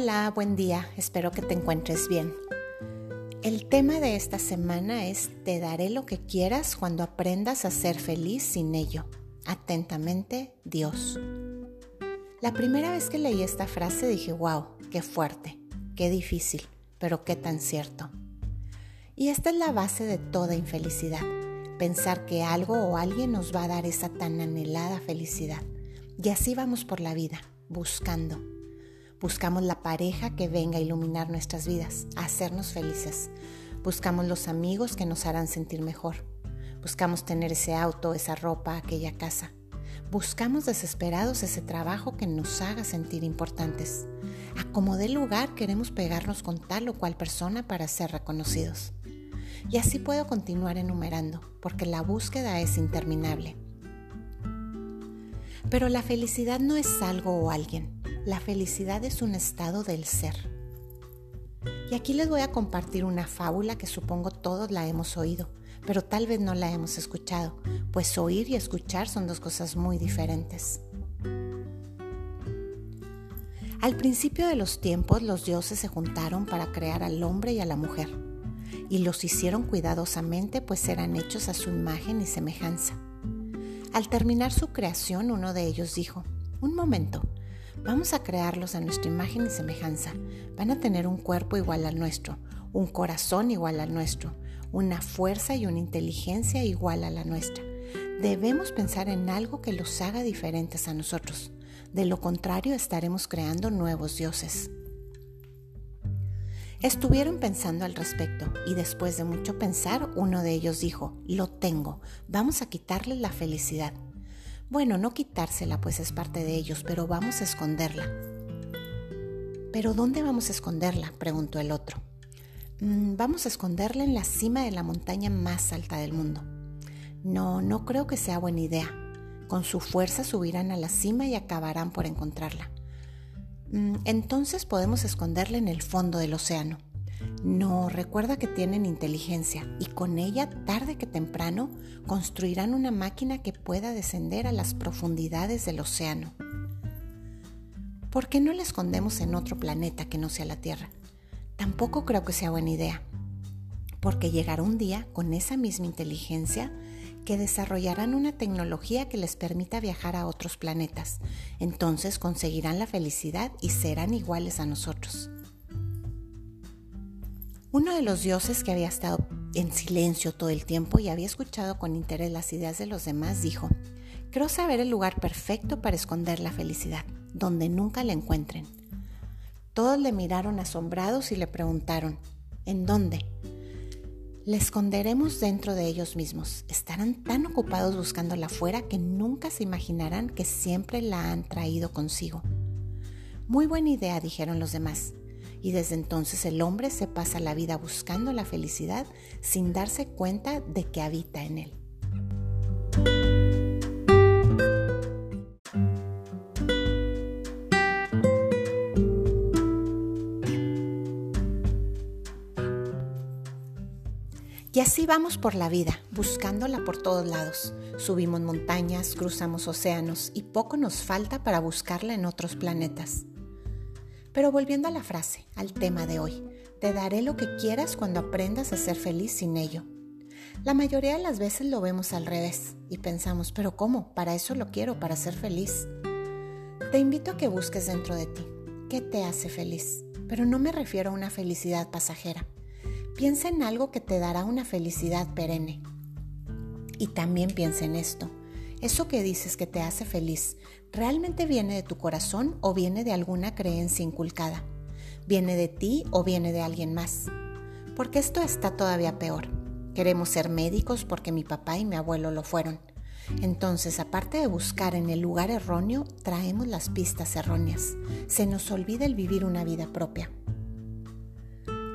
Hola, buen día, espero que te encuentres bien. El tema de esta semana es Te daré lo que quieras cuando aprendas a ser feliz sin ello. Atentamente, Dios. La primera vez que leí esta frase dije, wow, qué fuerte, qué difícil, pero qué tan cierto. Y esta es la base de toda infelicidad, pensar que algo o alguien nos va a dar esa tan anhelada felicidad. Y así vamos por la vida, buscando Buscamos la pareja que venga a iluminar nuestras vidas, a hacernos felices. Buscamos los amigos que nos harán sentir mejor. Buscamos tener ese auto, esa ropa, aquella casa. Buscamos desesperados ese trabajo que nos haga sentir importantes. A como dé lugar queremos pegarnos con tal o cual persona para ser reconocidos. Y así puedo continuar enumerando, porque la búsqueda es interminable. Pero la felicidad no es algo o alguien. La felicidad es un estado del ser. Y aquí les voy a compartir una fábula que supongo todos la hemos oído, pero tal vez no la hemos escuchado, pues oír y escuchar son dos cosas muy diferentes. Al principio de los tiempos los dioses se juntaron para crear al hombre y a la mujer, y los hicieron cuidadosamente pues eran hechos a su imagen y semejanza. Al terminar su creación uno de ellos dijo, un momento, Vamos a crearlos a nuestra imagen y semejanza. Van a tener un cuerpo igual al nuestro, un corazón igual al nuestro, una fuerza y una inteligencia igual a la nuestra. Debemos pensar en algo que los haga diferentes a nosotros. De lo contrario, estaremos creando nuevos dioses. Estuvieron pensando al respecto y después de mucho pensar, uno de ellos dijo, lo tengo, vamos a quitarle la felicidad. Bueno, no quitársela, pues es parte de ellos, pero vamos a esconderla. ¿Pero dónde vamos a esconderla? preguntó el otro. Mm, vamos a esconderla en la cima de la montaña más alta del mundo. No, no creo que sea buena idea. Con su fuerza subirán a la cima y acabarán por encontrarla. Mm, entonces podemos esconderla en el fondo del océano. No, recuerda que tienen inteligencia y con ella, tarde que temprano, construirán una máquina que pueda descender a las profundidades del océano. ¿Por qué no la escondemos en otro planeta que no sea la Tierra? Tampoco creo que sea buena idea, porque llegará un día con esa misma inteligencia que desarrollarán una tecnología que les permita viajar a otros planetas. Entonces conseguirán la felicidad y serán iguales a nosotros. Uno de los dioses que había estado en silencio todo el tiempo y había escuchado con interés las ideas de los demás dijo, creo saber el lugar perfecto para esconder la felicidad, donde nunca la encuentren. Todos le miraron asombrados y le preguntaron, ¿en dónde? La esconderemos dentro de ellos mismos. Estarán tan ocupados buscándola afuera que nunca se imaginarán que siempre la han traído consigo. Muy buena idea, dijeron los demás y desde entonces el hombre se pasa la vida buscando la felicidad sin darse cuenta de que habita en él. Y así vamos por la vida, buscándola por todos lados. Subimos montañas, cruzamos océanos y poco nos falta para buscarla en otros planetas. Pero volviendo a la frase, al tema de hoy, te daré lo que quieras cuando aprendas a ser feliz sin ello. La mayoría de las veces lo vemos al revés y pensamos, pero ¿cómo? Para eso lo quiero, para ser feliz. Te invito a que busques dentro de ti qué te hace feliz, pero no me refiero a una felicidad pasajera. Piensa en algo que te dará una felicidad perenne. Y también piensa en esto. ¿Eso que dices que te hace feliz realmente viene de tu corazón o viene de alguna creencia inculcada? ¿Viene de ti o viene de alguien más? Porque esto está todavía peor. Queremos ser médicos porque mi papá y mi abuelo lo fueron. Entonces, aparte de buscar en el lugar erróneo, traemos las pistas erróneas. Se nos olvida el vivir una vida propia.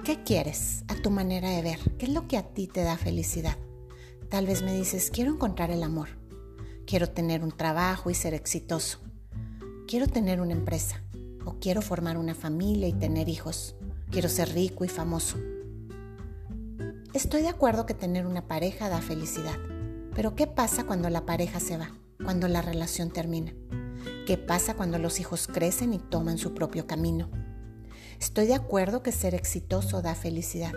¿Qué quieres a tu manera de ver? ¿Qué es lo que a ti te da felicidad? Tal vez me dices, quiero encontrar el amor. Quiero tener un trabajo y ser exitoso. Quiero tener una empresa. O quiero formar una familia y tener hijos. Quiero ser rico y famoso. Estoy de acuerdo que tener una pareja da felicidad. Pero ¿qué pasa cuando la pareja se va? Cuando la relación termina. ¿Qué pasa cuando los hijos crecen y toman su propio camino? Estoy de acuerdo que ser exitoso da felicidad.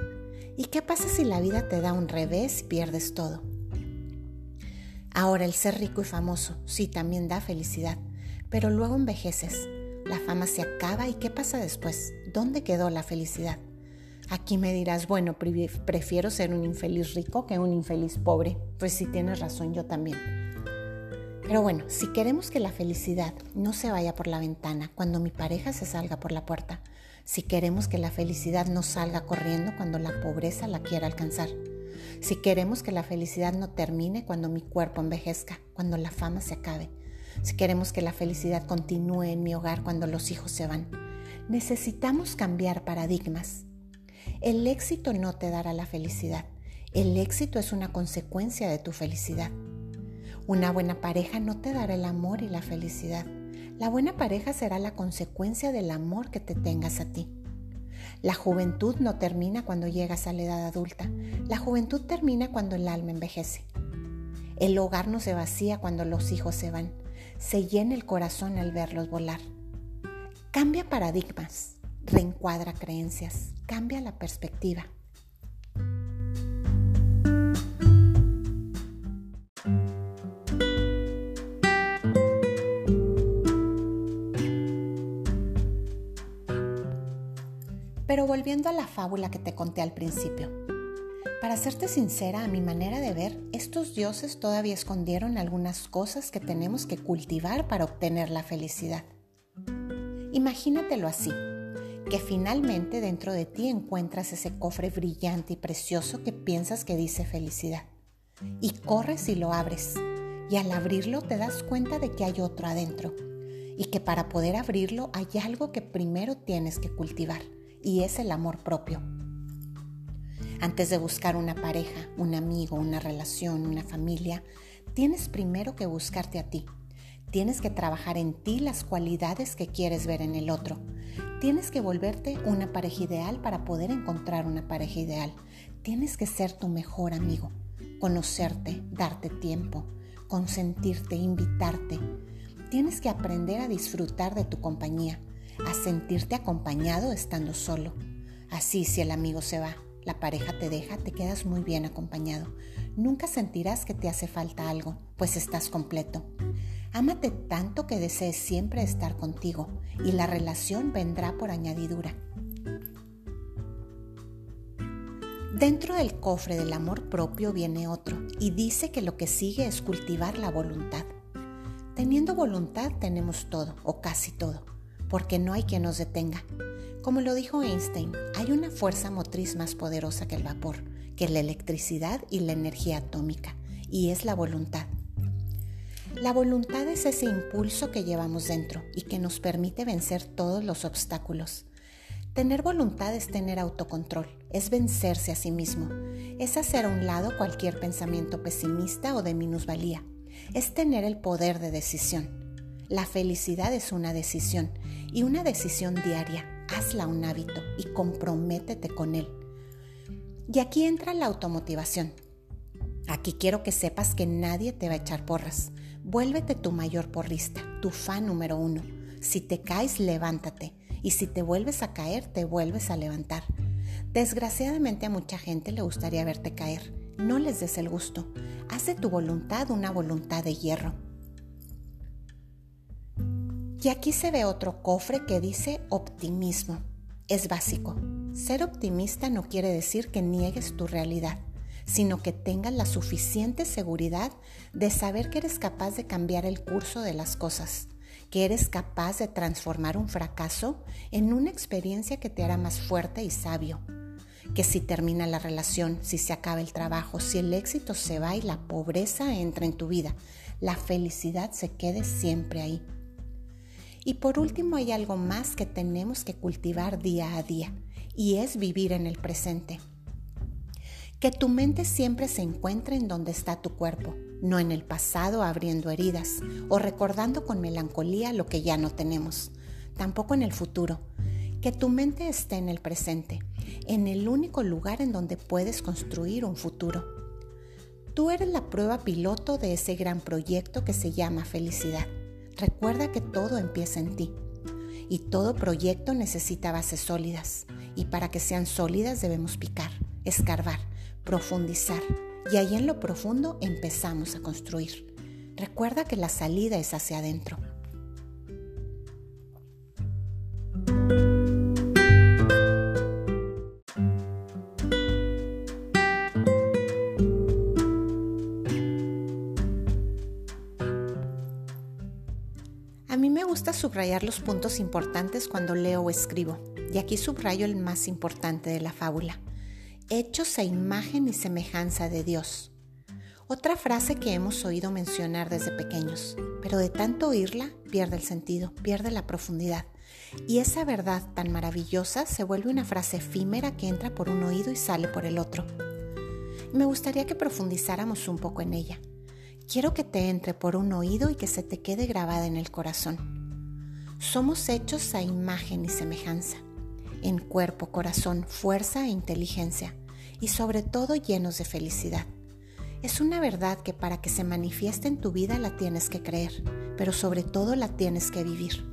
¿Y qué pasa si la vida te da un revés y pierdes todo? Ahora, el ser rico y famoso, sí, también da felicidad, pero luego envejeces, la fama se acaba y ¿qué pasa después? ¿Dónde quedó la felicidad? Aquí me dirás, bueno, prefiero ser un infeliz rico que un infeliz pobre. Pues sí tienes razón, yo también. Pero bueno, si queremos que la felicidad no se vaya por la ventana cuando mi pareja se salga por la puerta, si queremos que la felicidad no salga corriendo cuando la pobreza la quiera alcanzar, si queremos que la felicidad no termine cuando mi cuerpo envejezca, cuando la fama se acabe, si queremos que la felicidad continúe en mi hogar cuando los hijos se van, necesitamos cambiar paradigmas. El éxito no te dará la felicidad, el éxito es una consecuencia de tu felicidad. Una buena pareja no te dará el amor y la felicidad. La buena pareja será la consecuencia del amor que te tengas a ti. La juventud no termina cuando llegas a la edad adulta. La juventud termina cuando el alma envejece. El hogar no se vacía cuando los hijos se van. Se llena el corazón al verlos volar. Cambia paradigmas, reencuadra creencias, cambia la perspectiva. Volviendo a la fábula que te conté al principio. Para serte sincera, a mi manera de ver, estos dioses todavía escondieron algunas cosas que tenemos que cultivar para obtener la felicidad. Imagínatelo así, que finalmente dentro de ti encuentras ese cofre brillante y precioso que piensas que dice felicidad. Y corres y lo abres, y al abrirlo te das cuenta de que hay otro adentro, y que para poder abrirlo hay algo que primero tienes que cultivar y es el amor propio. Antes de buscar una pareja, un amigo, una relación, una familia, tienes primero que buscarte a ti. Tienes que trabajar en ti las cualidades que quieres ver en el otro. Tienes que volverte una pareja ideal para poder encontrar una pareja ideal. Tienes que ser tu mejor amigo, conocerte, darte tiempo, consentirte, invitarte. Tienes que aprender a disfrutar de tu compañía a sentirte acompañado estando solo. Así si el amigo se va, la pareja te deja, te quedas muy bien acompañado. Nunca sentirás que te hace falta algo, pues estás completo. Ámate tanto que desees siempre estar contigo y la relación vendrá por añadidura. Dentro del cofre del amor propio viene otro y dice que lo que sigue es cultivar la voluntad. Teniendo voluntad tenemos todo o casi todo porque no hay quien nos detenga. Como lo dijo Einstein, hay una fuerza motriz más poderosa que el vapor, que la electricidad y la energía atómica, y es la voluntad. La voluntad es ese impulso que llevamos dentro y que nos permite vencer todos los obstáculos. Tener voluntad es tener autocontrol, es vencerse a sí mismo, es hacer a un lado cualquier pensamiento pesimista o de minusvalía, es tener el poder de decisión. La felicidad es una decisión y una decisión diaria. Hazla un hábito y comprométete con él. Y aquí entra la automotivación. Aquí quiero que sepas que nadie te va a echar porras. Vuélvete tu mayor porrista, tu fan número uno. Si te caes, levántate. Y si te vuelves a caer, te vuelves a levantar. Desgraciadamente a mucha gente le gustaría verte caer. No les des el gusto. Haz de tu voluntad una voluntad de hierro. Y aquí se ve otro cofre que dice optimismo. Es básico. Ser optimista no quiere decir que niegues tu realidad, sino que tengas la suficiente seguridad de saber que eres capaz de cambiar el curso de las cosas, que eres capaz de transformar un fracaso en una experiencia que te hará más fuerte y sabio, que si termina la relación, si se acaba el trabajo, si el éxito se va y la pobreza entra en tu vida, la felicidad se quede siempre ahí y por último hay algo más que tenemos que cultivar día a día y es vivir en el presente. Que tu mente siempre se encuentre en donde está tu cuerpo, no en el pasado abriendo heridas o recordando con melancolía lo que ya no tenemos, tampoco en el futuro. Que tu mente esté en el presente, en el único lugar en donde puedes construir un futuro. Tú eres la prueba piloto de ese gran proyecto que se llama felicidad. Recuerda que todo empieza en ti. y todo proyecto necesita bases sólidas. Y para que sean sólidas debemos picar, escarbar, profundizar. Y ahí en lo profundo empezamos a construir. Recuerda que la salida es hacia adentro. Subrayar los puntos importantes cuando leo o escribo, y aquí subrayo el más importante de la fábula, hechos a imagen y semejanza de Dios. Otra frase que hemos oído mencionar desde pequeños, pero de tanto oírla pierde el sentido, pierde la profundidad. Y esa verdad tan maravillosa se vuelve una frase efímera que entra por un oído y sale por el otro. Me gustaría que profundizáramos un poco en ella. Quiero que te entre por un oído y que se te quede grabada en el corazón. Somos hechos a imagen y semejanza, en cuerpo, corazón, fuerza e inteligencia, y sobre todo llenos de felicidad. Es una verdad que para que se manifieste en tu vida la tienes que creer, pero sobre todo la tienes que vivir.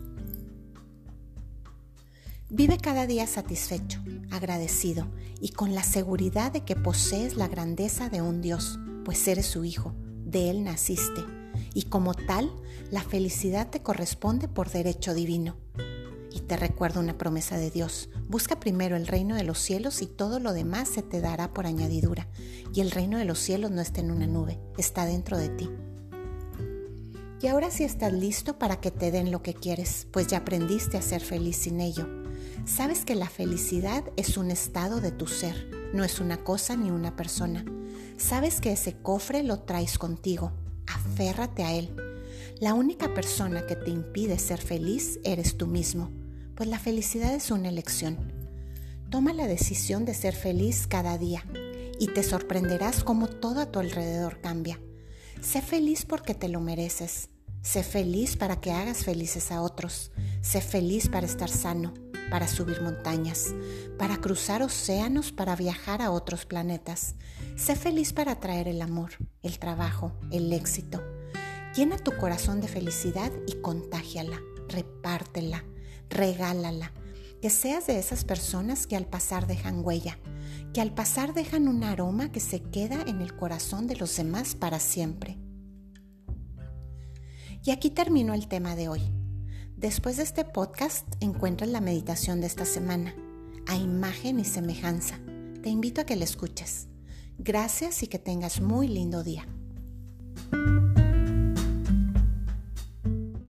Vive cada día satisfecho, agradecido y con la seguridad de que posees la grandeza de un Dios, pues eres su hijo de Él naciste, y como tal, la felicidad te corresponde por derecho divino. Y te recuerdo una promesa de Dios, busca primero el reino de los cielos y todo lo demás se te dará por añadidura. Y el reino de los cielos no está en una nube, está dentro de ti. Y ahora sí estás listo para que te den lo que quieres, pues ya aprendiste a ser feliz sin ello. Sabes que la felicidad es un estado de tu ser, no es una cosa ni una persona. Sabes que ese cofre lo traes contigo. Aférrate a él. La única persona que te impide ser feliz eres tú mismo, pues la felicidad es una elección. Toma la decisión de ser feliz cada día y te sorprenderás cómo todo a tu alrededor cambia. Sé feliz porque te lo mereces. Sé feliz para que hagas felices a otros. Sé feliz para estar sano para subir montañas, para cruzar océanos, para viajar a otros planetas. Sé feliz para traer el amor, el trabajo, el éxito. Llena tu corazón de felicidad y contágiala, repártela, regálala. Que seas de esas personas que al pasar dejan huella, que al pasar dejan un aroma que se queda en el corazón de los demás para siempre. Y aquí terminó el tema de hoy. Después de este podcast encuentras la meditación de esta semana, a imagen y semejanza. Te invito a que la escuches. Gracias y que tengas muy lindo día.